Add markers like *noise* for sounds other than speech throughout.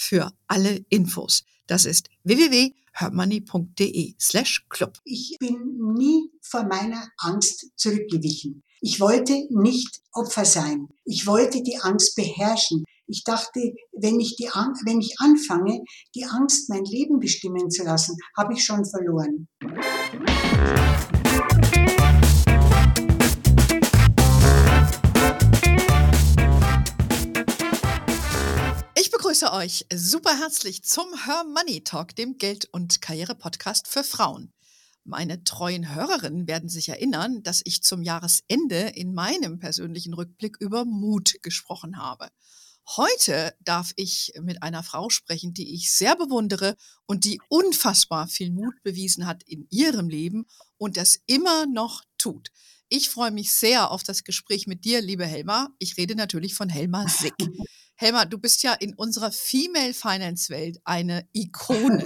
für alle Infos. Das ist www.hermoney.de slash club. Ich bin nie vor meiner Angst zurückgewichen. Ich wollte nicht Opfer sein. Ich wollte die Angst beherrschen. Ich dachte, wenn ich, die, wenn ich anfange, die Angst mein Leben bestimmen zu lassen, habe ich schon verloren. Begrüße euch super herzlich zum Her Money Talk, dem Geld- und Karriere-Podcast für Frauen. Meine treuen Hörerinnen werden sich erinnern, dass ich zum Jahresende in meinem persönlichen Rückblick über Mut gesprochen habe. Heute darf ich mit einer Frau sprechen, die ich sehr bewundere und die unfassbar viel Mut bewiesen hat in ihrem Leben und das immer noch tut. Ich freue mich sehr auf das Gespräch mit dir, liebe Helma. Ich rede natürlich von Helma Sick. *laughs* Helma, du bist ja in unserer Female Finance Welt eine *laughs* Ikone.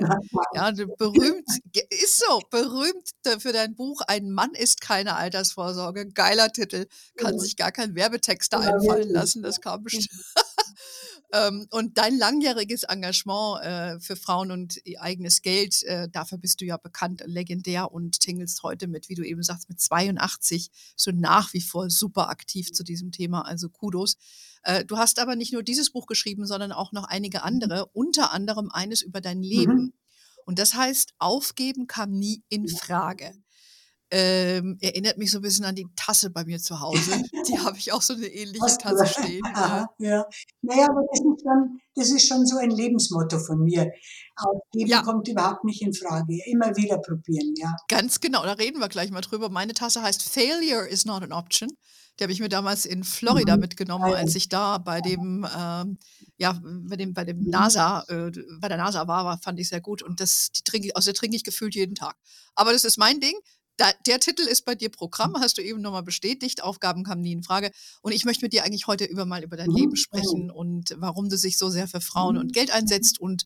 Ja, berühmt, ist so, berühmt für dein Buch Ein Mann ist keine Altersvorsorge. Geiler Titel. Kann sich gar kein Werbetext da einfallen lassen. Das kam bestimmt. *laughs* Ähm, und dein langjähriges Engagement äh, für Frauen und eigenes Geld, äh, dafür bist du ja bekannt, legendär und tingelst heute mit, wie du eben sagst, mit 82 so nach wie vor super aktiv zu diesem Thema. Also Kudos. Äh, du hast aber nicht nur dieses Buch geschrieben, sondern auch noch einige mhm. andere, unter anderem eines über dein Leben. Mhm. Und das heißt, aufgeben kam nie in Frage. Ähm, erinnert mich so ein bisschen an die Tasse bei mir zu Hause. *laughs* Die habe ich auch so eine ähnliche Tasse *laughs* stehen. Aha, ja. Naja, aber das ist, schon, das ist schon so ein Lebensmotto von mir. Aufgeben ja. kommt überhaupt nicht in Frage. Immer wieder probieren, ja. Ganz genau, da reden wir gleich mal drüber. Meine Tasse heißt Failure is not an option. Die habe ich mir damals in Florida mhm. mitgenommen, als ich da bei dem, ähm, ja, bei dem, bei dem mhm. NASA, äh, bei der NASA war, war, fand ich sehr gut. Und das, die trinke ich, aus der trinke ich gefühlt jeden Tag. Aber das ist mein Ding. Da, der Titel ist bei dir Programm, mhm. hast du eben nochmal bestätigt. Aufgaben kamen nie in Frage. Und ich möchte mit dir eigentlich heute über mal über dein Leben sprechen und warum du dich so sehr für Frauen und Geld einsetzt und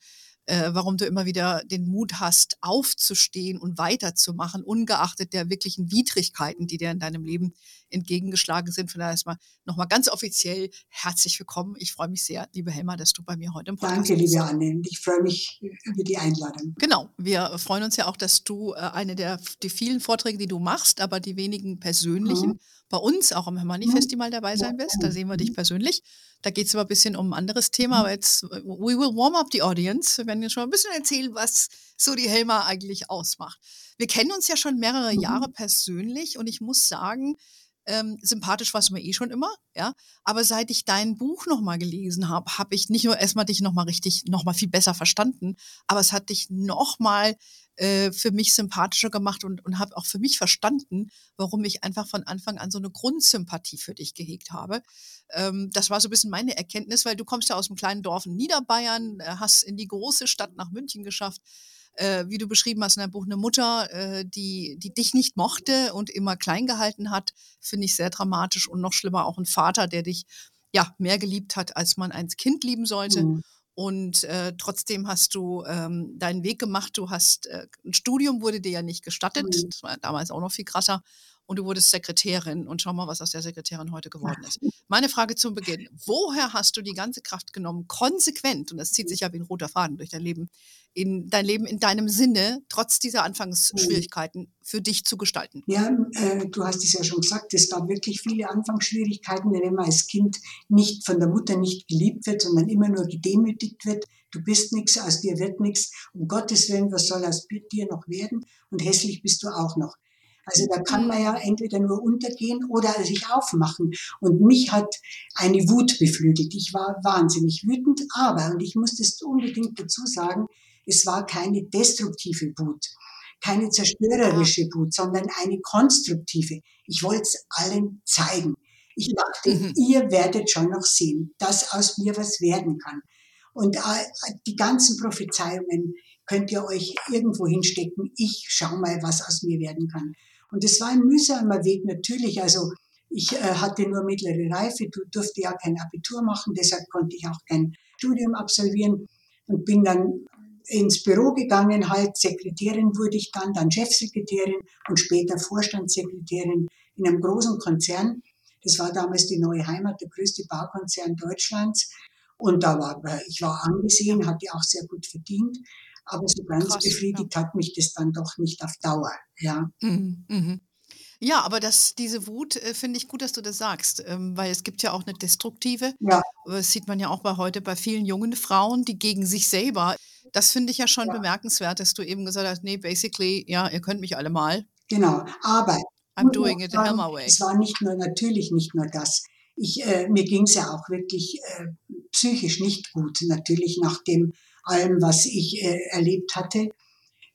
äh, warum du immer wieder den Mut hast, aufzustehen und weiterzumachen, ungeachtet der wirklichen Widrigkeiten, die dir in deinem Leben entgegengeschlagen sind. Von daher erstmal nochmal ganz offiziell herzlich willkommen. Ich freue mich sehr, liebe Helma, dass du bei mir heute im Podcast Danke, bist. liebe Anne. Ich freue mich über die Einladung. Genau. Wir freuen uns ja auch, dass du äh, eine der die vielen Vorträge, die du machst, aber die wenigen persönlichen, mhm. Bei uns auch am Hermanni Festival dabei sein wirst. Da sehen wir dich persönlich. Da geht es aber ein bisschen um ein anderes Thema, mhm. aber jetzt, we will warm up the audience. Wir werden jetzt schon ein bisschen erzählen, was so die Helma eigentlich ausmacht. Wir kennen uns ja schon mehrere mhm. Jahre persönlich und ich muss sagen, ähm, sympathisch warst du mir eh schon immer, ja. Aber seit ich dein Buch nochmal gelesen habe, habe ich nicht nur erstmal dich nochmal richtig, nochmal viel besser verstanden, aber es hat dich nochmal äh, für mich sympathischer gemacht und, und habe auch für mich verstanden, warum ich einfach von Anfang an so eine Grundsympathie für dich gehegt habe. Ähm, das war so ein bisschen meine Erkenntnis, weil du kommst ja aus einem kleinen Dorf in Niederbayern, äh, hast in die große Stadt nach München geschafft äh, wie du beschrieben hast in deinem Buch, eine Mutter, äh, die, die dich nicht mochte und immer klein gehalten hat, finde ich sehr dramatisch und noch schlimmer auch ein Vater, der dich ja mehr geliebt hat, als man ein Kind lieben sollte. Mhm. Und äh, trotzdem hast du ähm, deinen Weg gemacht. Du hast äh, ein Studium wurde dir ja nicht gestattet. Mhm. Das war damals auch noch viel krasser und du wurdest Sekretärin und schau mal, was aus der Sekretärin heute geworden ist. Meine Frage zum Beginn, woher hast du die ganze Kraft genommen, konsequent, und das zieht sich ja wie ein roter Faden durch dein Leben, in dein Leben in deinem Sinne, trotz dieser Anfangsschwierigkeiten, für dich zu gestalten? Ja, äh, du hast es ja schon gesagt, es gab wirklich viele Anfangsschwierigkeiten, wenn man als Kind nicht von der Mutter nicht geliebt wird, sondern immer nur gedemütigt wird. Du bist nichts, aus dir wird nichts. Um Gottes Willen, was soll aus dir noch werden? Und hässlich bist du auch noch. Also da kann man ja entweder nur untergehen oder sich aufmachen. Und mich hat eine Wut beflügelt. Ich war wahnsinnig wütend, aber, und ich muss das unbedingt dazu sagen, es war keine destruktive Wut, keine zerstörerische Wut, sondern eine konstruktive. Ich wollte es allen zeigen. Ich dachte, mhm. ihr werdet schon noch sehen, dass aus mir was werden kann. Und äh, die ganzen Prophezeiungen könnt ihr euch irgendwo hinstecken. Ich schau mal, was aus mir werden kann. Und es war ein mühsamer Weg natürlich. Also ich äh, hatte nur mittlere Reife, du durfte ja kein Abitur machen, deshalb konnte ich auch kein Studium absolvieren und bin dann ins Büro gegangen, halt Sekretärin wurde ich dann, dann Chefsekretärin und später Vorstandssekretärin in einem großen Konzern. Das war damals die Neue Heimat, der größte Baukonzern Deutschlands. Und da war, ich war angesehen, hatte auch sehr gut verdient. Aber so ganz Krass, befriedigt ja. hat mich das dann doch nicht auf Dauer, ja. Mhm, mhm. Ja, aber das, diese Wut äh, finde ich gut, dass du das sagst, ähm, weil es gibt ja auch eine destruktive. Ja. Das sieht man ja auch bei heute bei vielen jungen Frauen, die gegen sich selber. Das finde ich ja schon ja. bemerkenswert, dass du eben gesagt hast, nee, basically, ja, ihr könnt mich alle mal. Genau, aber I'm doing it the Helmer way. Es war nicht nur, natürlich nicht nur das. Ich, äh, mir ging es ja auch wirklich äh, psychisch nicht gut, natürlich nach dem allem, was ich äh, erlebt hatte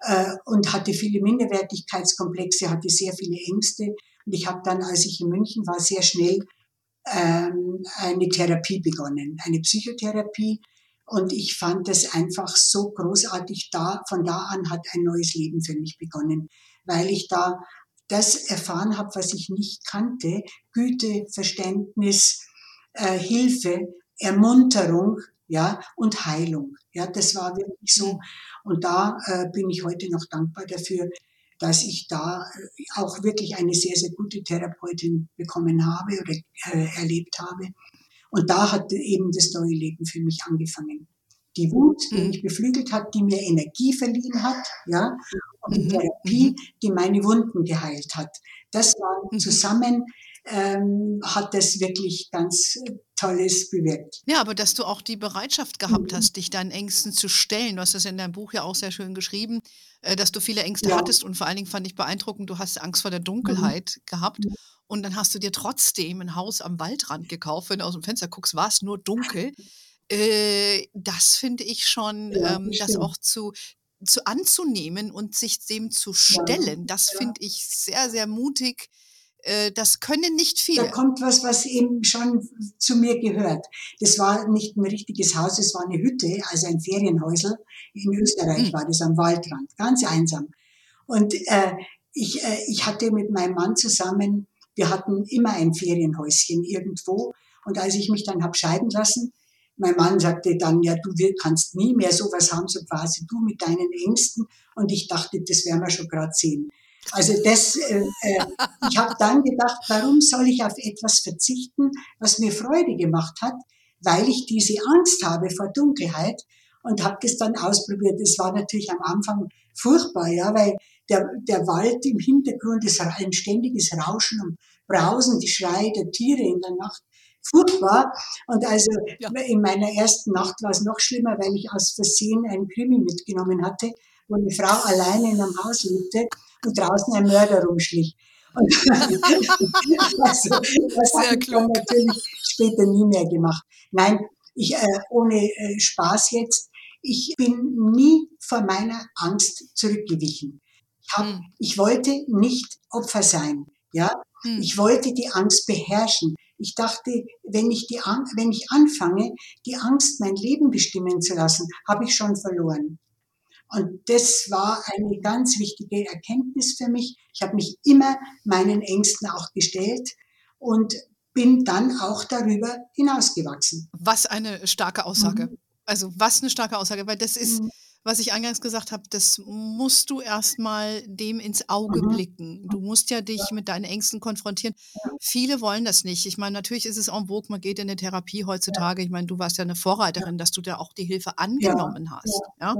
äh, und hatte viele Minderwertigkeitskomplexe, hatte sehr viele Ängste. Und ich habe dann, als ich in München war, sehr schnell ähm, eine Therapie begonnen, eine Psychotherapie. Und ich fand das einfach so großartig. Da, von da an hat ein neues Leben für mich begonnen, weil ich da das erfahren habe, was ich nicht kannte. Güte, Verständnis, äh, Hilfe, Ermunterung, ja, und Heilung. Ja, das war wirklich so. Und da äh, bin ich heute noch dankbar dafür, dass ich da äh, auch wirklich eine sehr, sehr gute Therapeutin bekommen habe oder äh, erlebt habe. Und da hat eben das neue Leben für mich angefangen. Die Wut, die mhm. mich beflügelt hat, die mir Energie verliehen hat, ja, und die mhm. Therapie, mhm. die meine Wunden geheilt hat. Das war mhm. zusammen ähm, hat das wirklich ganz äh, Tolles bewirkt. Ja, aber dass du auch die Bereitschaft gehabt mhm. hast, dich deinen Ängsten zu stellen. Du hast das in deinem Buch ja auch sehr schön geschrieben, äh, dass du viele Ängste ja. hattest und vor allen Dingen fand ich beeindruckend, du hast Angst vor der Dunkelheit mhm. gehabt. Und dann hast du dir trotzdem ein Haus am Waldrand gekauft. Wenn du aus dem Fenster guckst, war es nur dunkel. *laughs* Äh, das finde ich schon, ja, ähm, das auch zu, zu anzunehmen und sich dem zu stellen. Ja. Das finde ich sehr, sehr mutig das können nicht viele. Da kommt was, was eben schon zu mir gehört. Das war nicht ein richtiges Haus, es war eine Hütte, also ein Ferienhäusel. In Österreich mhm. war das am Waldrand, ganz einsam. Und äh, ich, äh, ich hatte mit meinem Mann zusammen, wir hatten immer ein Ferienhäuschen irgendwo. Und als ich mich dann hab scheiden lassen, mein Mann sagte dann, ja, du kannst nie mehr sowas haben, so quasi du mit deinen Ängsten. Und ich dachte, das werden wir schon gerade sehen. Also das, äh, äh, ich habe dann gedacht, warum soll ich auf etwas verzichten, was mir Freude gemacht hat, weil ich diese Angst habe vor Dunkelheit und habe das dann ausprobiert. Es war natürlich am Anfang furchtbar, ja, weil der, der Wald im Hintergrund ist ein ständiges Rauschen und Brausen, die Schreie der Tiere in der Nacht. Furchtbar. Und also ja. in meiner ersten Nacht war es noch schlimmer, weil ich aus Versehen einen Krimi mitgenommen hatte, wo eine Frau alleine in einem Haus lebte und draußen ein Mörder rumschlich. *laughs* Also, das habe ich dann natürlich später nie mehr gemacht. Nein, ich, äh, ohne äh, Spaß jetzt, ich bin nie vor meiner Angst zurückgewichen. Ich, hab, hm. ich wollte nicht Opfer sein. Ja, hm. ich wollte die Angst beherrschen. Ich dachte, wenn ich, die, wenn ich anfange, die Angst mein Leben bestimmen zu lassen, habe ich schon verloren. Und das war eine ganz wichtige Erkenntnis für mich. Ich habe mich immer meinen Ängsten auch gestellt und bin dann auch darüber hinausgewachsen. Was eine starke Aussage. Mhm. Also was eine starke Aussage, weil das ist, mhm. Was ich eingangs gesagt habe, das musst du erstmal dem ins Auge mhm. blicken. Du musst ja dich mit deinen Ängsten konfrontieren. Viele wollen das nicht. Ich meine, natürlich ist es en vogue, man geht in eine Therapie heutzutage. Ich meine, du warst ja eine Vorreiterin, dass du da auch die Hilfe angenommen hast. Ja.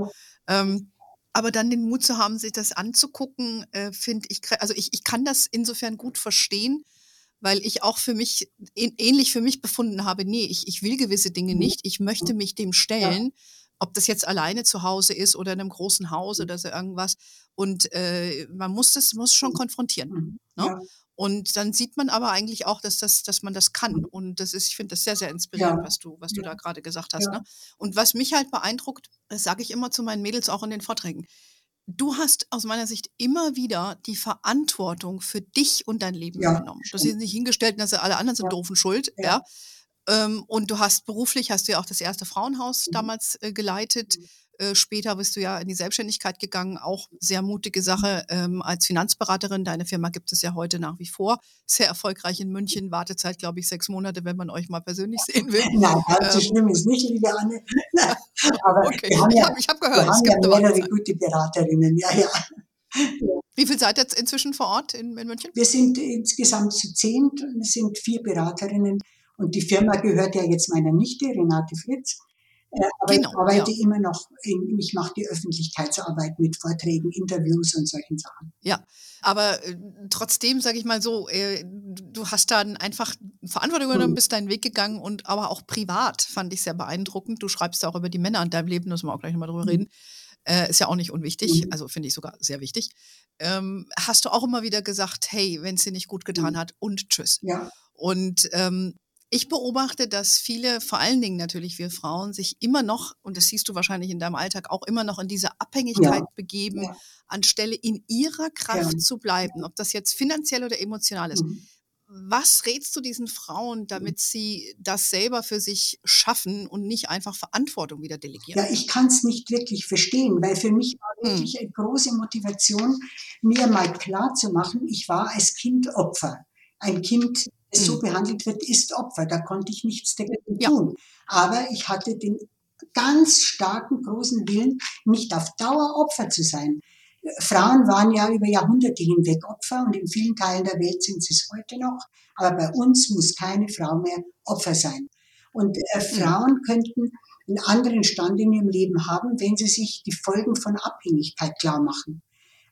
Ähm, aber dann den Mut zu haben, sich das anzugucken, äh, finde ich, also ich, ich kann das insofern gut verstehen, weil ich auch für mich, ähnlich für mich befunden habe, nee, ich, ich will gewisse Dinge mhm. nicht, ich möchte mich dem stellen, ja. Ob das jetzt alleine zu Hause ist oder in einem großen Haus oder so irgendwas. Und äh, man muss das muss schon mhm. konfrontieren. Mhm. Ne? Ja. Und dann sieht man aber eigentlich auch, dass, das, dass man das kann. Mhm. Und das ist, ich finde das sehr, sehr inspirierend, ja. was du, was du ja. da gerade gesagt hast. Ja. Ne? Und was mich halt beeindruckt, das sage ich immer zu meinen Mädels auch in den Vorträgen. Du hast aus meiner Sicht immer wieder die Verantwortung für dich und dein Leben genommen. Du hast dich nicht hingestellt, dass alle anderen sind doofen schuld, ja. Ähm, und du hast beruflich, hast du ja auch das erste Frauenhaus Mhm. damals äh, geleitet. Äh, später bist du ja in die Selbstständigkeit gegangen, auch sehr mutige Sache ähm, als Finanzberaterin. Deine Firma gibt es ja heute nach wie vor. Sehr erfolgreich in München. Wartezeit, glaube ich, sechs Monate, wenn man euch mal persönlich sehen will. Nein, so Ähm, schlimm ist nicht, liebe Anne. *laughs* Aber okay, wir haben ich ja, habe ich hab wir gehört, es ja gibt eine mehrere gute Beraterinnen. Ja, ja. Wie viel seid ihr jetzt inzwischen vor Ort in, in München? Wir sind insgesamt zu zehn, es sind vier Beraterinnen und die Firma gehört ja jetzt meiner Nichte, Renate Fritz. Äh, Aber Genau, ich arbeite ja. immer noch, in, ich mache die Öffentlichkeitsarbeit mit Vorträgen, Interviews und solchen Sachen. Ja, aber äh, trotzdem, sage ich mal so, äh, du hast dann einfach Verantwortung übernommen, Mhm. bist deinen Weg gegangen und aber auch privat fand ich sehr beeindruckend. Du schreibst ja auch über die Männer in deinem Leben, müssen wir auch gleich nochmal drüber Mhm. reden. Äh, ist ja auch nicht unwichtig, Mhm. also finde ich sogar sehr wichtig. Ähm, hast du auch immer wieder gesagt, hey, wenn es dir nicht gut getan Mhm. hat und tschüss. Ja, Und ähm, ich beobachte, dass viele, vor allen Dingen natürlich wir Frauen, sich immer noch, und das siehst du wahrscheinlich in deinem Alltag auch immer noch in diese Abhängigkeit Ja. begeben, Ja. anstelle in ihrer Kraft Ja. zu bleiben, ob das jetzt finanziell oder emotional ist. Mhm. Was rätst du diesen Frauen, damit sie das selber für sich schaffen und nicht einfach Verantwortung wieder delegieren? Ja, ich kann es nicht wirklich verstehen, weil für mich war Hm. wirklich eine große Motivation, mir mal klar zu machen, ich war als Kind Opfer. Ein Kind, das so Hm. behandelt wird, ist Opfer. Da konnte ich nichts dagegen Ja. tun. Aber ich hatte den ganz starken, großen Willen, nicht auf Dauer Opfer zu sein. Frauen waren ja über Jahrhunderte hinweg Opfer und in vielen Teilen der Welt sind sie es heute noch. Aber bei uns muss keine Frau mehr Opfer sein. Und äh, Frauen könnten einen anderen Stand in ihrem Leben haben, wenn sie sich die Folgen von Abhängigkeit klar machen.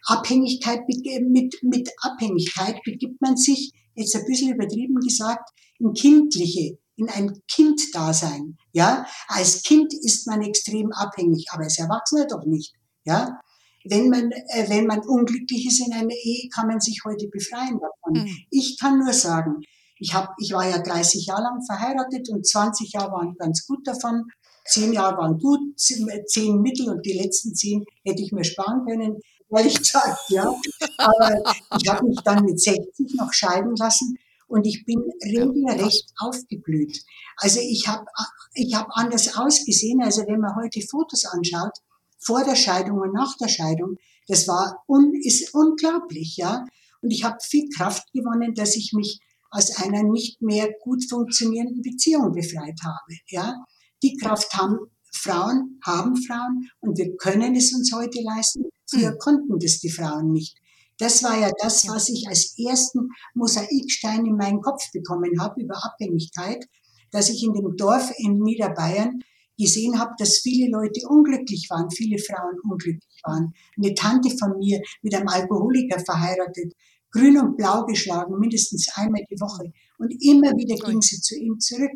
Abhängigkeit mit, mit Abhängigkeit begibt man sich, jetzt ein bisschen übertrieben gesagt, in kindliche, in ein Kinddasein. Ja, als Kind ist man extrem abhängig, aber als Erwachsener doch nicht. Ja, wenn man, äh, wenn man unglücklich ist in einer Ehe, kann man sich heute befreien davon. Hm. Ich kann nur sagen, ich, hab, ich war ja 30 Jahre lang verheiratet und 20 Jahre waren ganz gut davon. Zehn Jahre waren gut, zehn mittel und die letzten zehn hätte ich mir sparen können, ehrlich gesagt, ja. Aber ich habe mich dann mit 60 noch scheiden lassen und ich bin regelrecht aufgeblüht. Also ich habe ich hab anders ausgesehen, also wenn man heute Fotos anschaut, vor der Scheidung und nach der Scheidung, das war un, ist unglaublich, ja. Und ich habe viel Kraft gewonnen, dass ich mich aus einer nicht mehr gut funktionierenden Beziehung befreit habe, ja. Die Kraft haben Frauen, haben Frauen und wir können es uns heute leisten. Früher Mhm. konnten das die Frauen nicht. Das war ja das, was ich als ersten Mosaikstein in meinen Kopf bekommen habe über Abhängigkeit, dass ich in dem Dorf in Niederbayern gesehen habe, dass viele Leute unglücklich waren, viele Frauen unglücklich waren. Eine Tante von mir mit einem Alkoholiker verheiratet, grün und blau geschlagen, mindestens einmal die Woche. Und immer wieder ging sie zu ihm zurück.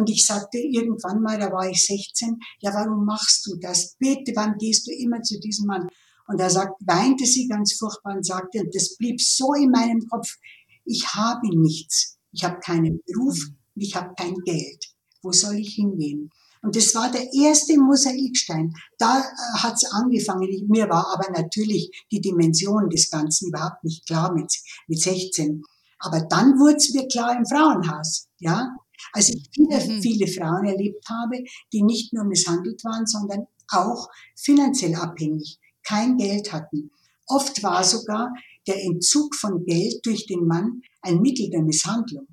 Und ich sagte irgendwann mal, da war ich 16, ja, warum machst du das? Bitte, wann gehst du immer zu diesem Mann? Und er sagt, weinte sie ganz furchtbar und sagte, und das blieb so in meinem Kopf, ich habe nichts. Ich habe keinen Beruf, ich habe kein Geld. Wo soll ich hingehen? Und das war der erste Mosaikstein. Da äh, hat's angefangen. Ich, mir war aber natürlich die Dimension des Ganzen überhaupt nicht klar mit, mit 16. Aber dann wurde es mir klar im Frauenhaus. Ja, als ich viele, Mhm. viele Frauen erlebt habe, die nicht nur misshandelt waren, sondern auch finanziell abhängig, kein Geld hatten. Oft war sogar der Entzug von Geld durch den Mann ein Mittel der Misshandlung.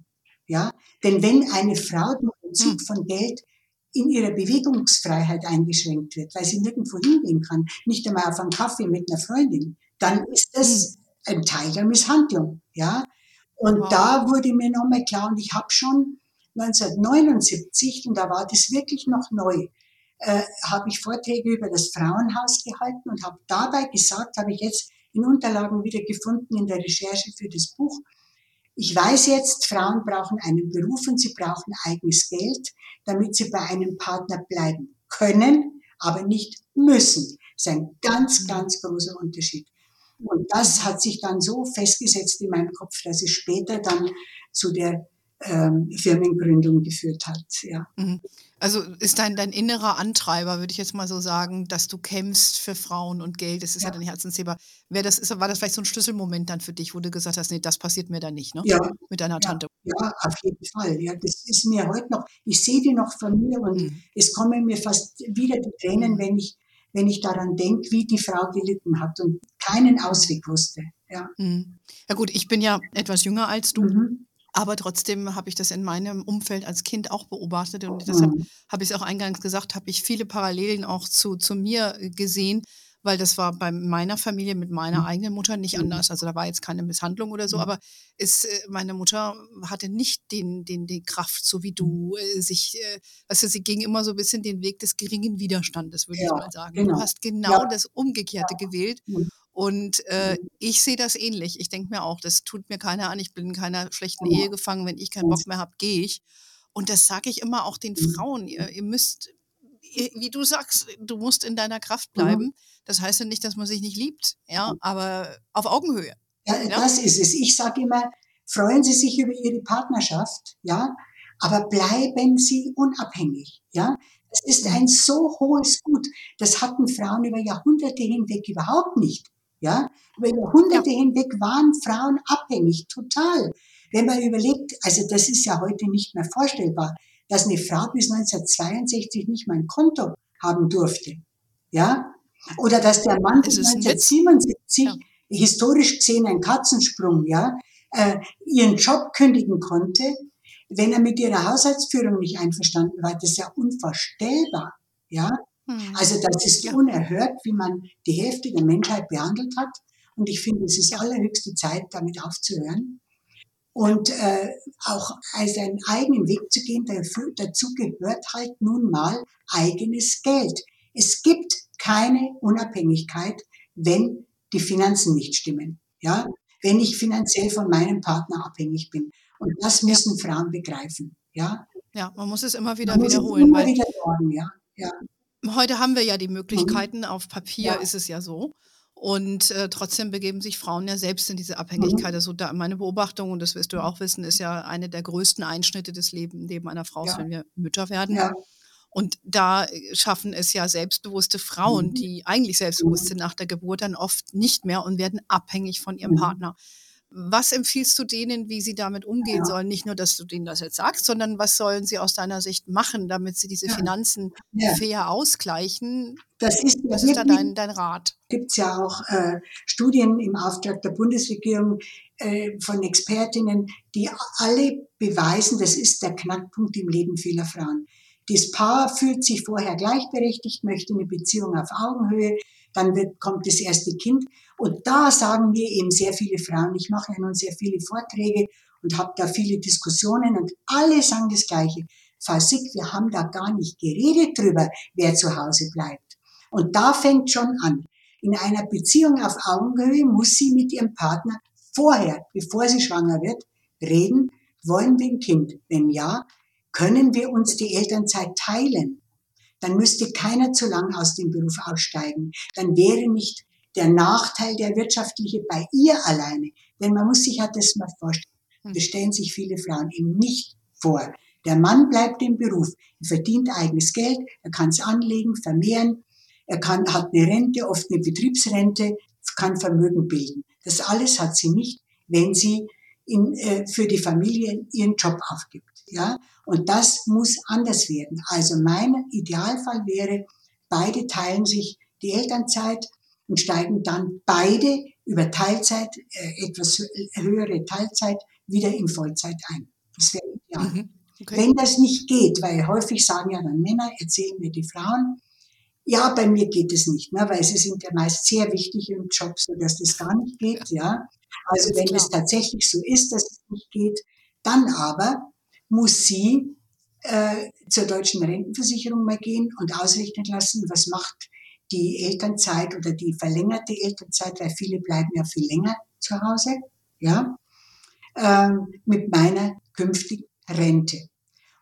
Ja, denn wenn eine Frau durch Entzug Hm. von Geld in ihrer Bewegungsfreiheit eingeschränkt wird, weil sie nirgendwo hingehen kann, nicht einmal auf einen Kaffee mit einer Freundin, dann ist das ein Teil der Misshandlung. Ja, und Wow. da wurde mir nochmal klar, und ich habe schon 1979, und da war das wirklich noch neu, äh, habe ich Vorträge über das Frauenhaus gehalten und habe dabei gesagt, habe ich jetzt in Unterlagen wieder gefunden in der Recherche für das Buch, ich weiß jetzt, Frauen brauchen einen Beruf und sie brauchen eigenes Geld, damit sie bei einem Partner bleiben können, aber nicht müssen. Das ist ein ganz, ganz großer Unterschied. Und das hat sich dann so festgesetzt in meinem Kopf, dass es später dann zu der ähm, Firmengründung geführt hat. Ja. Mhm. Also ist dein, dein innerer Antreiber, würde ich jetzt mal so sagen, dass du kämpfst für Frauen und Geld, das ist ja, ja dein Herzensthema. Wer das ist, war das vielleicht so ein Schlüsselmoment dann für dich, wo du gesagt hast, nee, das passiert mir dann nicht, ne? Ja. Mit deiner ja, Tante. Ja, auf jeden Fall. Ja, das ist mir heute noch, ich sehe die noch von mir und mhm. es kommen mir fast wieder die Tränen, mhm. wenn ich, wenn ich daran denke, wie die Frau gelitten hat und keinen Ausweg wusste. Ja. Mhm. Ja gut, ich bin ja etwas jünger als du. Mhm. Aber trotzdem habe ich das in meinem Umfeld als Kind auch beobachtet und deshalb mhm. habe ich es auch eingangs gesagt, habe ich viele Parallelen auch zu, zu mir gesehen, weil das war bei meiner Familie mit meiner mhm. eigenen Mutter nicht mhm. anders. Also da war jetzt keine Misshandlung oder so, aber es, äh, meine Mutter hatte nicht den, den, die Kraft, so wie du, äh, sich, also sie ging immer so ein bisschen den Weg des geringen Widerstandes, würde ja, ich mal sagen. Genau. Du hast genau ja. das Umgekehrte ja. gewählt. Und äh, mhm. ich sehe das ähnlich. Ich denke mir auch, das tut mir keiner an. Ich bin in keiner schlechten Ehe gefangen. Wenn ich keinen Bock mehr habe, gehe ich. Und das sage ich immer auch den mhm. Frauen. Ihr, ihr müsst, ihr, wie du sagst, du musst in deiner Kraft mhm. bleiben. Das heißt ja nicht, dass man sich nicht liebt, ja, aber auf Augenhöhe. Ja, ja? das ist es. Ich sage immer, freuen Sie sich über Ihre Partnerschaft, ja, aber bleiben Sie unabhängig, ja. Das ist ein so hohes Gut. Das hatten Frauen über Jahrhunderte hinweg überhaupt nicht. Ja, über Jahrhunderte ja. hinweg waren Frauen abhängig, total. Wenn man überlegt, also das ist ja heute nicht mehr vorstellbar, dass eine Frau bis 1962 nicht mal ein Konto haben durfte. Ja, oder dass der Mann bis 1977 ja. historisch gesehen ein Katzensprung, ja, äh, ihren Job kündigen konnte, wenn er mit ihrer Haushaltsführung nicht einverstanden war. Das ist ja unvorstellbar. Ja, hm. Also das ist ja. unerhört, wie man die Hälfte der Menschheit behandelt hat. Und ich finde, es ist allerhöchste Zeit, damit aufzuhören. Und äh, auch als einen eigenen Weg zu gehen, dafür, dazu gehört halt nun mal eigenes Geld. Es gibt keine Unabhängigkeit, wenn die Finanzen nicht stimmen. Ja, wenn ich finanziell von meinem Partner abhängig bin. Und das müssen Frauen begreifen. Ja, ja man muss es immer wieder wiederholen. Immer weil wieder sagen, ja. ja. Heute haben wir ja die mhm. Möglichkeiten, auf Papier ja. ist es ja so. Und äh, trotzdem begeben sich Frauen ja selbst in diese mhm. Abhängigkeit. Also da, meine Beobachtung, und das wirst du auch wissen, ist ja eine der größten Einschnitte des Lebens Leben einer Frau, ja. wenn wir Mütter werden. Ja. Und da äh, schaffen es ja selbstbewusste Frauen, mhm. die eigentlich selbstbewusst sind nach der Geburt, dann oft nicht mehr und werden abhängig von ihrem Partner. Was empfiehlst du denen, wie sie damit umgehen ja. sollen? Nicht nur, dass du denen das jetzt sagst, sondern was sollen sie aus deiner Sicht machen, damit sie diese ja. Finanzen ja. fair ausgleichen? Das ist, was ist da dein, dein Rat? Gibt es ja auch äh, Studien im Auftrag der Bundesregierung äh, von Expertinnen, die alle beweisen, das ist der Knackpunkt im Leben vieler Frauen. Das Paar fühlt sich vorher gleichberechtigt, möchte eine Beziehung auf Augenhöhe, dann wird, kommt das erste Kind und da sagen mir eben sehr viele Frauen, ich mache ja nun sehr viele Vorträge und habe da viele Diskussionen und alle sagen das Gleiche. Frau Sick, wir haben da gar nicht geredet drüber, wer zu Hause bleibt. Und da fängt schon an. In einer Beziehung auf Augenhöhe muss sie mit ihrem Partner vorher, bevor sie schwanger wird, reden, wollen wir ein Kind? Wenn ja, können wir uns die Elternzeit teilen? Dann müsste keiner zu lang aus dem Beruf aussteigen. Dann wäre nicht der Nachteil, der wirtschaftliche bei ihr alleine. Denn man muss sich ja das mal vorstellen. Hm. Das stellen sich viele Frauen eben nicht vor. Der Mann bleibt im Beruf, er verdient eigenes Geld, er kann es anlegen, vermehren, er kann, hat eine Rente, oft eine Betriebsrente, kann Vermögen bilden. Das alles hat sie nicht, wenn sie in, äh, für die Familie ihren Job aufgibt. Ja? Und das muss anders werden. Also mein Idealfall wäre, beide teilen sich die Elternzeit, und steigen dann beide über Teilzeit, äh, etwas höhere Teilzeit, wieder in Vollzeit ein. Das wäre ideal. Mhm. Okay. Wenn das nicht geht, weil häufig sagen ja dann Männer, erzählen mir die Frauen, ja, bei mir geht es nicht, ne, weil sie sind ja meist sehr wichtig im Job, so dass das gar nicht geht, ja. Also wenn es tatsächlich so ist, dass es nicht geht, dann aber muss sie äh, zur deutschen Rentenversicherung mal gehen und ausrechnen lassen, was macht die Elternzeit oder die verlängerte Elternzeit, weil viele bleiben ja viel länger zu Hause, ja, ähm, mit meiner künftigen Rente.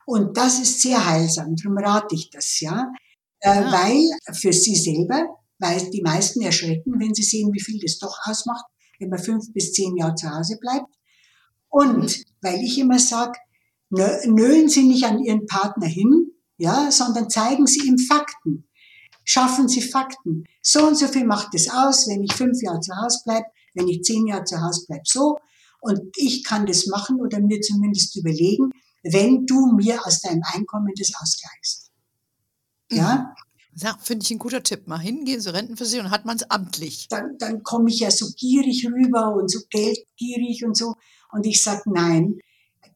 Und das ist sehr heilsam, darum rate ich das, ja, äh, ja. weil für sie selber, weil die meisten erschrecken, wenn sie sehen, wie viel das doch ausmacht, wenn man fünf bis zehn Jahre zu Hause bleibt. Und mhm. weil ich immer sage, nölen Sie nicht an Ihren Partner hin, ja, sondern zeigen Sie ihm Fakten. Schaffen Sie Fakten. So und so viel macht es aus, wenn ich fünf Jahre zu Hause bleibe, wenn ich zehn Jahre zu Hause bleibe, so. Und ich kann das machen oder mir zumindest überlegen, wenn du mir aus deinem Einkommen das ausgleichst. Ja? Mhm. Ja, finde ich ein guter Tipp. Mal hingehen zur Rentenversicherung, hat man es amtlich. Dann, dann komme ich ja so gierig rüber und so geldgierig und so. Und ich sage, nein,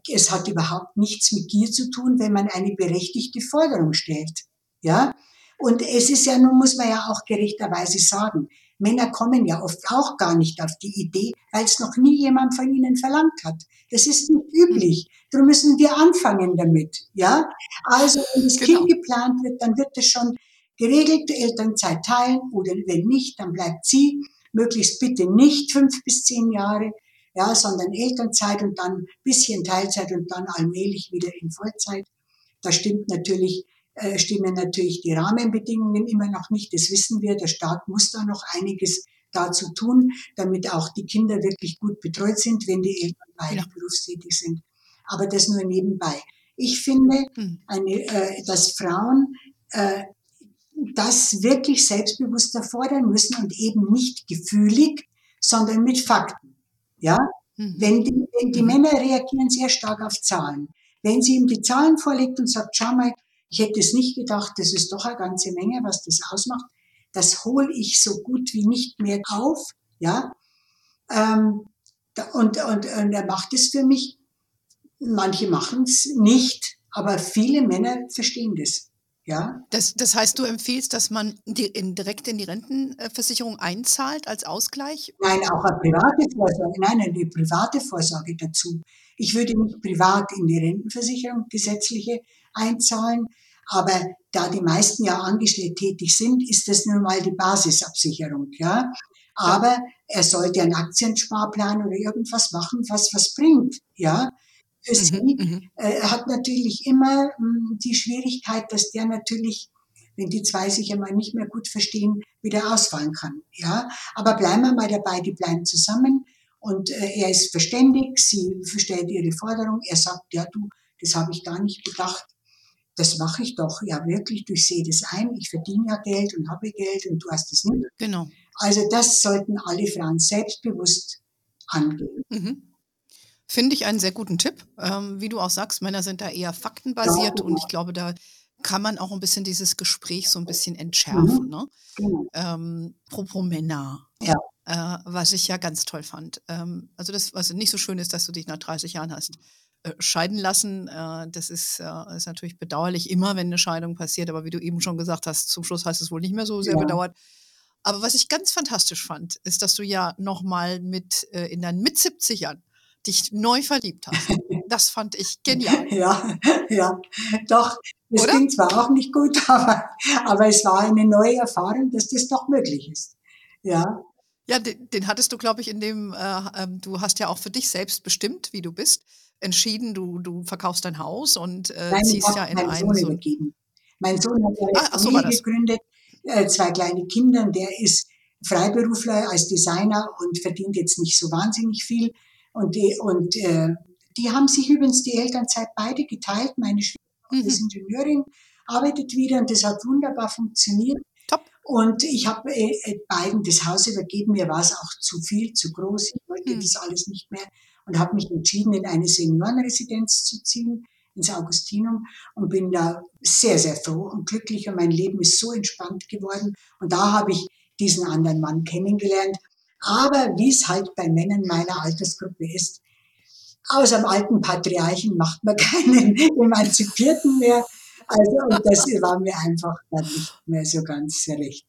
es hat überhaupt nichts mit Gier zu tun, wenn man eine berechtigte Forderung stellt. Ja? Und es ist ja, nun muss man ja auch gerechterweise sagen, Männer kommen ja oft auch gar nicht auf die Idee, weil es noch nie jemand von ihnen verlangt hat. Das ist nicht üblich. Darum müssen wir anfangen damit. Ja? Also, wenn das genau. Kind geplant wird, dann wird es schon geregelt, Elternzeit teilen oder wenn nicht, dann bleibt sie. Möglichst bitte nicht fünf bis zehn Jahre, ja, sondern Elternzeit und dann bisschen Teilzeit und dann allmählich wieder in Vollzeit. Da stimmt natürlich äh, stimmen natürlich die Rahmenbedingungen immer noch nicht. Das wissen wir. Der Staat muss da noch einiges dazu tun, damit auch die Kinder wirklich gut betreut sind, wenn die Eltern beide ja. berufstätig sind. Aber das nur nebenbei. Ich finde, hm. eine, äh, dass Frauen äh, das wirklich selbstbewusster fordern müssen und eben nicht gefühlig, sondern mit Fakten. Ja? Mhm. Wenn die, wenn die mhm. Männer reagieren sehr stark auf Zahlen. Wenn sie ihm die Zahlen vorlegt und sagt, schau mal, ich hätte es nicht gedacht, das ist doch eine ganze Menge, was das ausmacht. Das hole ich so gut wie nicht mehr auf, ja. Ähm, und, und, und er macht es für mich. Manche machen es nicht, aber viele Männer verstehen das. Ja. Das, das heißt, du empfiehlst, dass man die in, direkt in die Rentenversicherung einzahlt als Ausgleich? Nein, auch eine private Vorsorge. Nein, eine private Vorsorge dazu. Ich würde nicht privat in die Rentenversicherung gesetzliche einzahlen. Aber da die meisten ja angestellt tätig sind, ist das nun mal die Basisabsicherung, ja. Aber er sollte einen Aktiensparplan oder irgendwas machen, was was bringt, ja. Für mhm, sie. Mhm. Er hat natürlich immer hm, die Schwierigkeit, dass der natürlich wenn die zwei sich einmal nicht mehr gut verstehen, wieder ausfallen kann. Ja, aber bleiben wir mal dabei, die bleiben zusammen und äh, er ist verständig, sie versteht ihre Forderung, er sagt, ja du, das habe ich gar nicht gedacht, das mache ich doch ja wirklich, du sehe das ein, ich verdiene ja Geld und habe Geld und du hast es nicht. Genau. Also das sollten alle Frauen selbstbewusst angehen. Mhm. Finde ich einen sehr guten Tipp. Ähm, wie du auch sagst, Männer sind da eher faktenbasiert ja, und ich glaube, da kann man auch ein bisschen dieses Gespräch so ein bisschen entschärfen. Mhm. Ne? Genau. Ähm, Propos Männer. Ja. Äh, was ich ja ganz toll fand. Ähm, also das, was nicht so schön ist, dass du dich nach 30 Jahren hast scheiden lassen. Äh, das ist, äh, ist natürlich bedauerlich immer, wenn eine Scheidung passiert, aber wie du eben schon gesagt hast, zum Schluss heißt es wohl nicht mehr so sehr ja. bedauert. Aber was ich ganz fantastisch fand, ist, dass du ja nochmal mit in deinen mit 70ern dich neu verliebt hast. *laughs* Das fand ich genial. Ja, *laughs* ja, doch. Das Oder? ging zwar auch nicht gut, *laughs* aber, aber es war eine neue Erfahrung, dass das doch möglich ist. Ja. Ja, den, den hattest du, glaube ich, in dem, äh, ähm, du hast ja auch für dich selbst bestimmt, wie du bist entschieden, du, du verkaufst dein Haus und äh, Nein, ziehst ja in einen Sohn so übergeben. Mein Sohn hat eine ah, Familie so gegründet, äh, zwei kleine Kinder, der ist Freiberufler als Designer und verdient jetzt nicht so wahnsinnig viel. Und die, und, äh, die haben sich übrigens die Elternzeit beide geteilt. Meine Schwester mhm. ist Ingenieurin, arbeitet wieder und das hat wunderbar funktioniert. Top. Und ich habe äh, äh, beiden das Haus übergeben. Mir war es auch zu viel, zu groß. Ich wollte mhm. das alles nicht mehr und habe mich entschieden, in eine Seniorenresidenz zu ziehen, ins Augustinum und bin da sehr, sehr froh und glücklich und mein Leben ist so entspannt geworden. Und da habe ich diesen anderen Mann kennengelernt. Aber wie es halt bei Männern meiner Altersgruppe ist, aus einem alten Patriarchen macht man *laughs* keinen Emanzipierten mehr. Also, und das war mir einfach dann nicht mehr so ganz recht.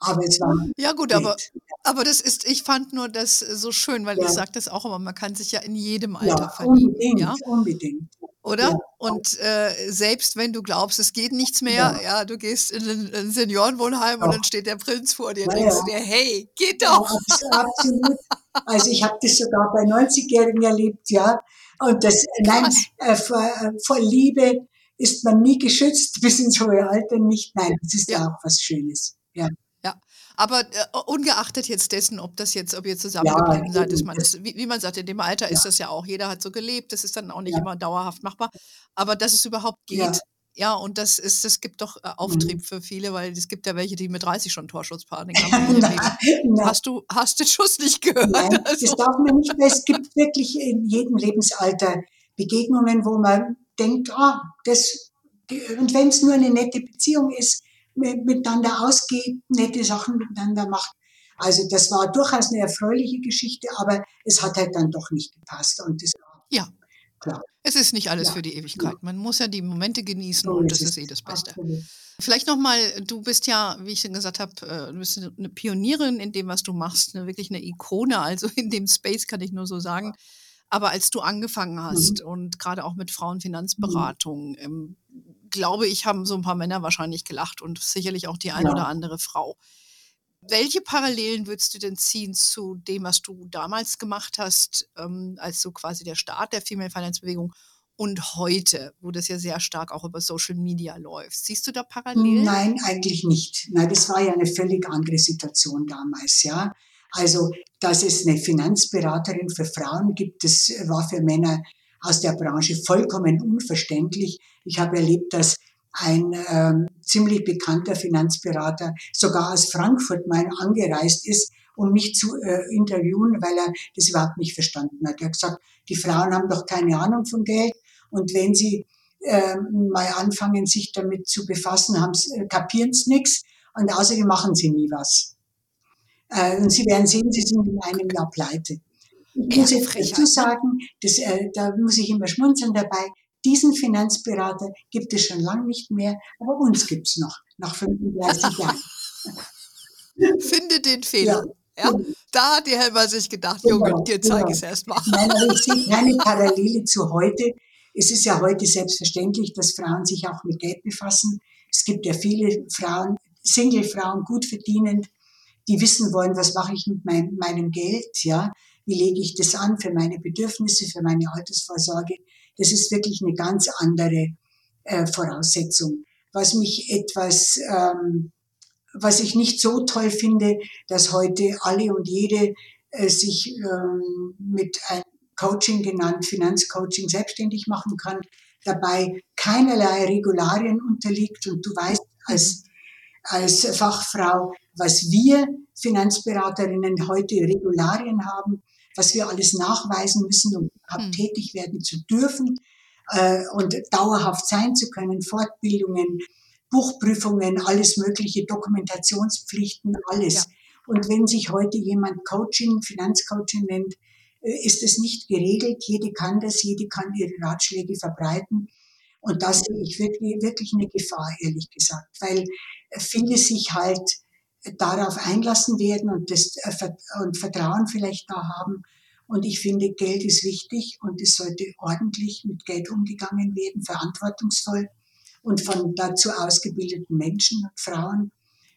Aber es war. Ja, gut, aber, aber das ist, ich fand nur das so schön, weil ja. ich sage das auch immer, man kann sich ja in jedem Alter ja, verlieben. Unbedingt, ja? unbedingt. Oder? Ja. Und äh, selbst wenn du glaubst, es geht nichts mehr, ja, du gehst in ein, Seniorenwohnheim und dann steht der Prinz vor dir und denkst dir, hey, geht doch. absolut. Also ich habe das sogar bei 90-Jährigen erlebt, ja. Und das, *laughs* nein, äh, vor, vor Liebe ist man nie geschützt *laughs* bis ins hohe Alter nicht. Nein, das ist ja auch was Schönes. Ja. Aber äh, ungeachtet jetzt dessen, ob das jetzt, ob ihr zusammengeblieben ja, seid, ist man das, wie, wie, man sagt, in dem Alter ja. ist das ja auch, jeder hat so gelebt, das ist dann auch nicht ja. immer dauerhaft machbar. Aber dass es überhaupt geht, Ja, und das ist, das gibt doch äh, Auftrieb mhm. für viele, weil es gibt ja welche, die mit 30 schon Torschutzpanik haben. *laughs* hast du hast den Schuss nicht gehört? Nein, also. das darf man nicht, weil es gibt wirklich in jedem Lebensalter Begegnungen, wo man denkt, ah, das, und wenn es nur eine nette Beziehung ist, miteinander ausgeht, nette Sachen miteinander macht. Also das war durchaus eine erfreuliche Geschichte, aber es hat halt dann doch nicht gepasst. Und das ja. klar. Es ist nicht alles ja. für die Ewigkeit. Man muss ja die Momente genießen so und das ist, ist eh das Beste. Absolut. Vielleicht nochmal, du bist ja, wie ich schon gesagt habe, äh, du bist eine Pionierin in dem, was du machst, eine, wirklich eine Ikone, also *laughs* in dem Space kann ich nur so sagen. Aber als du angefangen hast mhm. und gerade auch mit Frauenfinanzberatung, mhm. Glaube ich, haben so ein paar Männer wahrscheinlich gelacht und sicherlich auch die eine ja. oder andere Frau. Welche Parallelen würdest du denn ziehen zu dem, was du damals gemacht hast, ähm, als so quasi der Start der Female Finance Bewegung und heute, wo das ja sehr stark auch über Social Media läuft? Siehst du da Parallelen? Nein, eigentlich nicht. Nein, das war ja eine völlig andere Situation damals, ja. Also, dass es eine Finanzberaterin für Frauen gibt, das war für Männer aus der Branche vollkommen unverständlich. Ich habe erlebt, dass ein ähm, ziemlich bekannter Finanzberater sogar aus Frankfurt mal angereist ist, um mich zu äh, interviewen, weil er das überhaupt nicht verstanden hat. Er hat gesagt, die Frauen haben doch keine Ahnung von Geld und wenn sie äh, mal anfangen, sich damit zu befassen, äh, kapieren sie nichts und außerdem machen sie nie was. Äh, und Sie werden sehen, Sie sind in einem Jahr pleite. Ich muss jetzt dazu sagen, das, äh, da muss ich immer schmunzeln dabei, diesen Finanzberater gibt es schon lange nicht mehr, aber uns gibt es noch, nach 35 *laughs* Jahren. Finde den Fehler. Ja, ja. Da hat die Helmer sich gedacht, genau, Junge, dir zeige genau. ich es erst mal. Nein, aber ich sehe *laughs* keine Parallele zu heute. Es ist ja heute selbstverständlich, dass Frauen sich auch mit Geld befassen. Es gibt ja viele Frauen, Single-Frauen, gut verdienend, die wissen wollen, was mache ich mit mein, meinem Geld, ja, wie lege ich das an für meine Bedürfnisse, für meine Altersvorsorge. Das ist wirklich eine ganz andere äh, Voraussetzung. Was mich etwas, ähm, was ich nicht so toll finde, dass heute alle und jede äh, sich ähm, mit einem Coaching genannt, Finanzcoaching selbstständig machen kann, dabei keinerlei Regularien unterliegt und du weißt als als Fachfrau, was wir Finanzberaterinnen heute Regularien haben, was wir alles nachweisen müssen, um hm. tätig werden zu dürfen äh, und dauerhaft sein zu können, Fortbildungen, Buchprüfungen, alles mögliche, Dokumentationspflichten, alles. Ja. Und wenn sich heute jemand Coaching, Finanzcoaching nennt, äh, ist es nicht geregelt. Jede kann das, jede kann ihre Ratschläge verbreiten. Und da sehe ich wirklich, wirklich eine Gefahr, ehrlich gesagt, weil viele sich halt darauf einlassen werden und, das, äh, und Vertrauen vielleicht da haben. Und ich finde, Geld ist wichtig und es sollte ordentlich mit Geld umgegangen werden, verantwortungsvoll und von dazu ausgebildeten Menschen und Frauen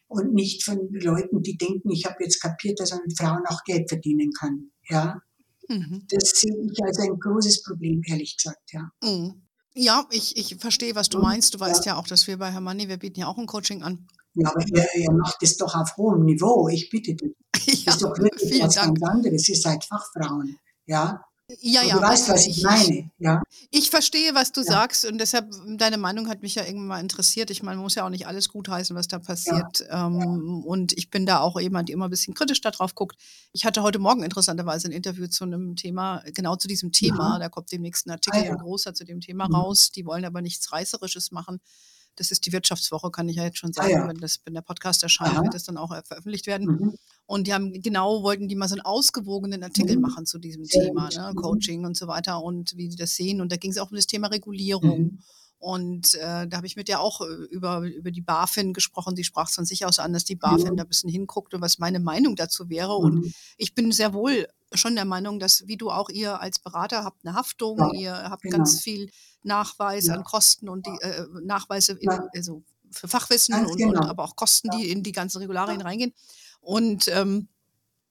und nicht von Leuten, die denken, ich habe jetzt kapiert, dass man mit Frauen auch Geld verdienen kann. Ja, mhm. das sehe ich als ein großes Problem, ehrlich gesagt. Ja. Mhm. Ja, ich, ich verstehe, was du meinst. Du weißt ja. ja auch, dass wir bei Herr Manni, wir bieten ja auch ein Coaching an. Ja, aber ihr, ihr macht es doch auf hohem Niveau, ich bitte dich. *laughs* Ja, ist doch wirklich was Dank. ganz anderes. Ihr seid Fachfrauen. Ja, ja, ja. Du weißt, was ich, ich meine. Ja. Ich verstehe, was du ja. sagst und deshalb, deine Meinung hat mich ja irgendwann mal interessiert. Ich meine, man muss ja auch nicht alles gutheißen, was da passiert. Ja. Ähm, ja. Und ich bin da auch jemand, der immer ein bisschen kritisch darauf guckt. Ich hatte heute Morgen interessanterweise ein Interview zu einem Thema, genau zu diesem Thema. Da kommt demnächst ein Artikel, ah, ein großer zu dem Thema mhm. raus. Die wollen aber nichts Reißerisches machen. Das ist die Wirtschaftswoche, kann ich ja jetzt schon ah, sagen. Ah, wenn, das, wenn der Podcast erscheint, Aha. wird das dann auch veröffentlicht werden. Mhm. Und die haben genau, wollten die mal so einen ausgewogenen Artikel mhm. machen zu diesem Thema, ne? Coaching und so weiter und wie die das sehen. Und da ging es auch um das Thema Regulierung. Mhm. Und äh, da habe ich mit der auch äh, über, über die BaFin gesprochen. Sie sprach es von sich aus an, dass die BaFin ja. da ein bisschen hinguckt und was meine Meinung dazu wäre. Mhm. Und ich bin sehr wohl schon der Meinung, dass, wie du auch ihr als Berater habt eine Haftung, ja, ihr habt genau. ganz viel Nachweis ja. an Kosten und die äh, Nachweise in, also für Fachwissen und, genau. und, aber auch Kosten, die in die ganzen Regularien reingehen. Und ähm,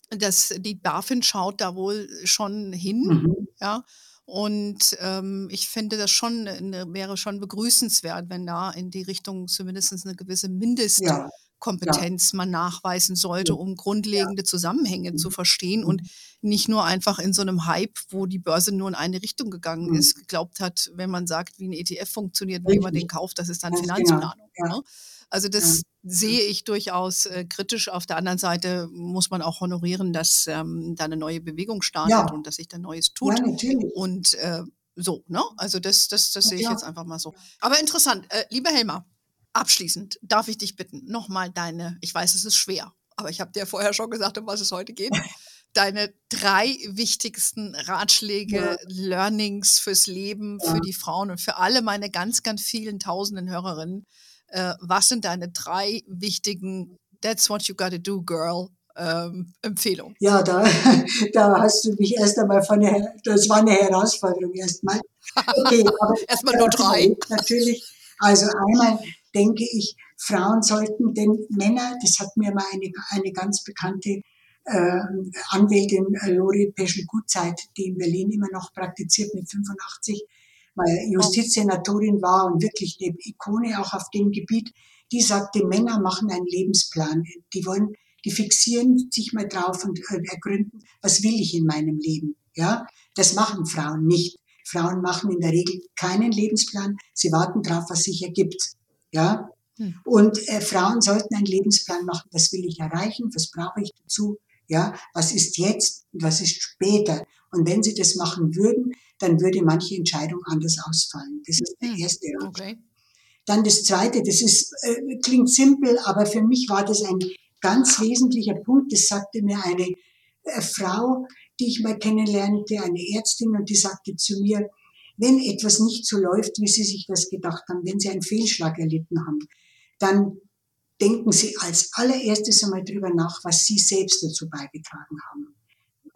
das, die BaFin schaut da wohl schon hin, mhm. ja. Und ähm, ich finde das schon, eine, wäre schon begrüßenswert, wenn da in die Richtung zumindest eine gewisse Mindestkompetenz ja. man nachweisen sollte, um grundlegende Zusammenhänge zu mhm. verstehen und mhm. nicht nur einfach in so einem Hype, wo die Börse nur in eine Richtung gegangen mhm. ist, geglaubt hat, wenn man sagt, wie ein ETF funktioniert, wie man den kauft, das ist dann Ganz Finanzplanung. Genau. Ne? Also das ja. sehe ich durchaus äh, kritisch. Auf der anderen Seite muss man auch honorieren, dass ähm, da eine neue Bewegung startet ja. und dass sich da Neues tut. Ja. Und äh, so, ne? Also das, das, das sehe ich jetzt einfach mal so. Aber interessant, äh, lieber Helmer, abschließend darf ich dich bitten, nochmal deine, ich weiß, es ist schwer, aber ich habe dir vorher schon gesagt, um was es heute geht. *laughs* deine drei wichtigsten Ratschläge, ja. Learnings fürs Leben, ja. für die Frauen und für alle meine ganz, ganz vielen tausenden Hörerinnen, äh, was sind deine drei wichtigen That's what you gotta do, girl ähm, Empfehlungen? Ja, da, *laughs* da hast du mich erst einmal von der, das war eine Herausforderung erstmal. Okay, *laughs* erstmal nur drei. Natürlich. Also einmal denke ich, Frauen sollten, denn Männer, das hat mir mal eine, eine ganz bekannte äh, Anwältin Lori Peschel-Gutzeit, die in Berlin immer noch praktiziert mit 85, weil Justizsenatorin war und wirklich eine Ikone auch auf dem Gebiet, die sagte, Männer machen einen Lebensplan. Die wollen, die fixieren sich mal drauf und ergründen, was will ich in meinem Leben? Ja, das machen Frauen nicht. Frauen machen in der Regel keinen Lebensplan. Sie warten drauf, was sich ergibt. Ja, hm. und äh, Frauen sollten einen Lebensplan machen. Was will ich erreichen? Was brauche ich dazu? Ja, was ist jetzt und was ist später? Und wenn sie das machen würden, dann würde manche Entscheidung anders ausfallen. Das ist der hm, erste Ratschlag. Okay. Dann das zweite, das ist, äh, klingt simpel, aber für mich war das ein ganz wesentlicher Punkt. Das sagte mir eine äh, Frau, die ich mal kennenlernte, eine Ärztin, und die sagte zu mir, wenn etwas nicht so läuft, wie Sie sich das gedacht haben, wenn Sie einen Fehlschlag erlitten haben, dann denken Sie als allererstes einmal drüber nach, was Sie selbst dazu beigetragen haben.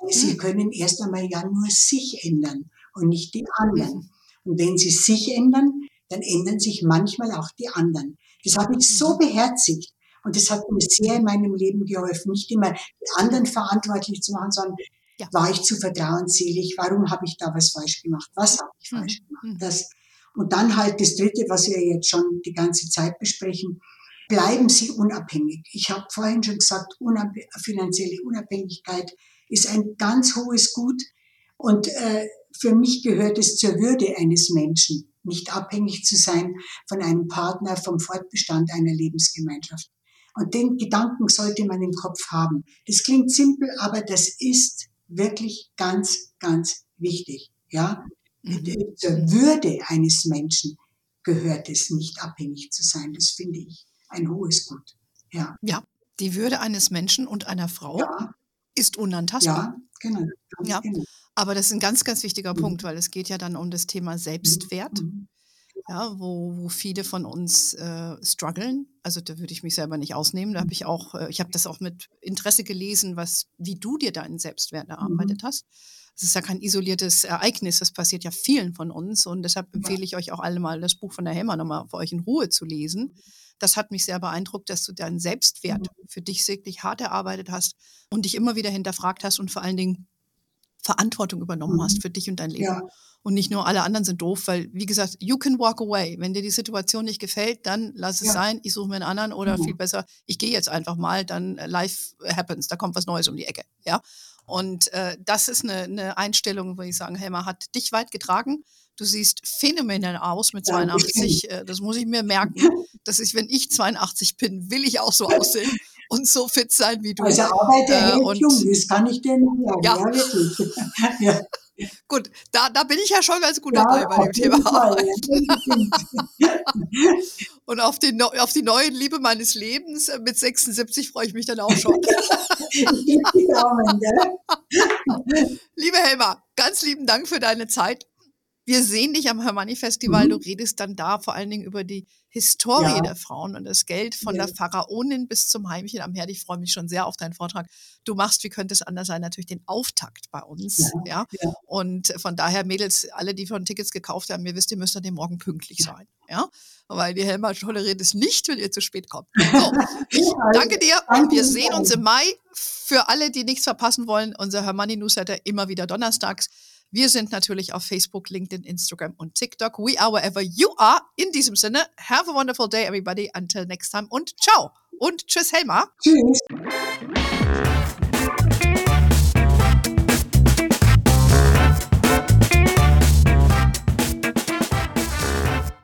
Sie hm. können erst einmal ja nur sich ändern und nicht die anderen. Und wenn sie sich ändern, dann ändern sich manchmal auch die anderen. Das habe ich so mhm. beherzigt und das hat mir sehr in meinem Leben geholfen, nicht immer die anderen verantwortlich zu machen, sondern ja. war ich zu vertrauensselig, warum habe ich da was falsch gemacht, was habe ich falsch mhm. gemacht. Das, und dann halt das Dritte, was wir jetzt schon die ganze Zeit besprechen, bleiben Sie unabhängig. Ich habe vorhin schon gesagt, unab finanzielle Unabhängigkeit ist ein ganz hohes Gut und äh, für mich gehört es zur Würde eines Menschen, nicht abhängig zu sein von einem Partner, vom Fortbestand einer Lebensgemeinschaft. Und den Gedanken sollte man im Kopf haben. Das klingt simpel, aber das ist wirklich ganz, ganz wichtig. Ja, mhm. zur Würde eines Menschen gehört es nicht abhängig zu sein. Das finde ich ein hohes Gut. Ja. Ja, die Würde eines Menschen und einer Frau ja. ist unantastbar. Ja, genau. Ja. Genau. Aber das ist ein ganz, ganz wichtiger mhm. Punkt, weil es geht ja dann um das Thema Selbstwert. Mhm. Ja, wo, wo viele von uns äh, strugglen. Also da würde ich mich selber nicht ausnehmen. Da habe ich auch, äh, ich habe das auch mit Interesse gelesen, was, wie du dir deinen Selbstwert erarbeitet mhm. hast. Es ist ja kein isoliertes Ereignis, das passiert ja vielen von uns und deshalb empfehle ich euch auch alle mal das Buch von der Helmer nochmal für euch in Ruhe zu lesen. Das hat mich sehr beeindruckt, dass du deinen Selbstwert mhm. für dich wirklich hart erarbeitet hast und dich immer wieder hinterfragt hast und vor allen Dingen Verantwortung übernommen hast mhm. für dich und dein Leben. Ja. Und nicht nur alle anderen sind doof, weil, wie gesagt, you can walk away. Wenn dir die Situation nicht gefällt, dann lass es ja. sein, ich suche mir einen anderen oder mhm. viel besser, ich gehe jetzt einfach mal, dann äh, life happens, da kommt was Neues um die Ecke. Ja. Und äh, das ist eine, eine Einstellung, wo ich sagen, Helma hat dich weit getragen. Du siehst phänomenal aus mit 82. Äh, das muss ich mir merken. *laughs* dass ich, wenn ich 82 bin, will ich auch so aussehen *laughs* und so fit sein wie du. Also arbeite äh, und, jung, das kann ich dir nicht sagen. Ja, ja wirklich. *laughs* ja. Gut, da, da bin ich ja schon ganz gut ja, dabei bei dem Thema Fall, Und auf, den, auf die neue Liebe meines Lebens äh, mit 76 freue ich mich dann auch schon. Liebe Helma, ganz lieben Dank für deine Zeit. Wir sehen dich am Hermanni Festival. Mhm. Du redest dann da vor allen Dingen über die Historie ja. der Frauen und das Geld von ja. der Pharaonin bis zum Heimchen am Herd. Ich freue mich schon sehr auf deinen Vortrag. Du machst, wie könnte es anders sein, natürlich den Auftakt bei uns. Ja. ja? Und von daher, Mädels, alle, die von Tickets gekauft haben, ihr wisst, ihr müsst an dem Morgen pünktlich sein. Ja. Weil die Helma toleriert es nicht, wenn ihr zu spät kommt. *laughs* So, ich danke dir und wir sehen uns im Mai. Für alle, die nichts verpassen wollen, unser Hermanni Newsletter immer wieder donnerstags. Wir sind natürlich auf Facebook, LinkedIn, Instagram und TikTok. We are wherever you are. In diesem Sinne, have a wonderful day, everybody. Until next time und ciao. Und tschüss, Helma. Tschüss.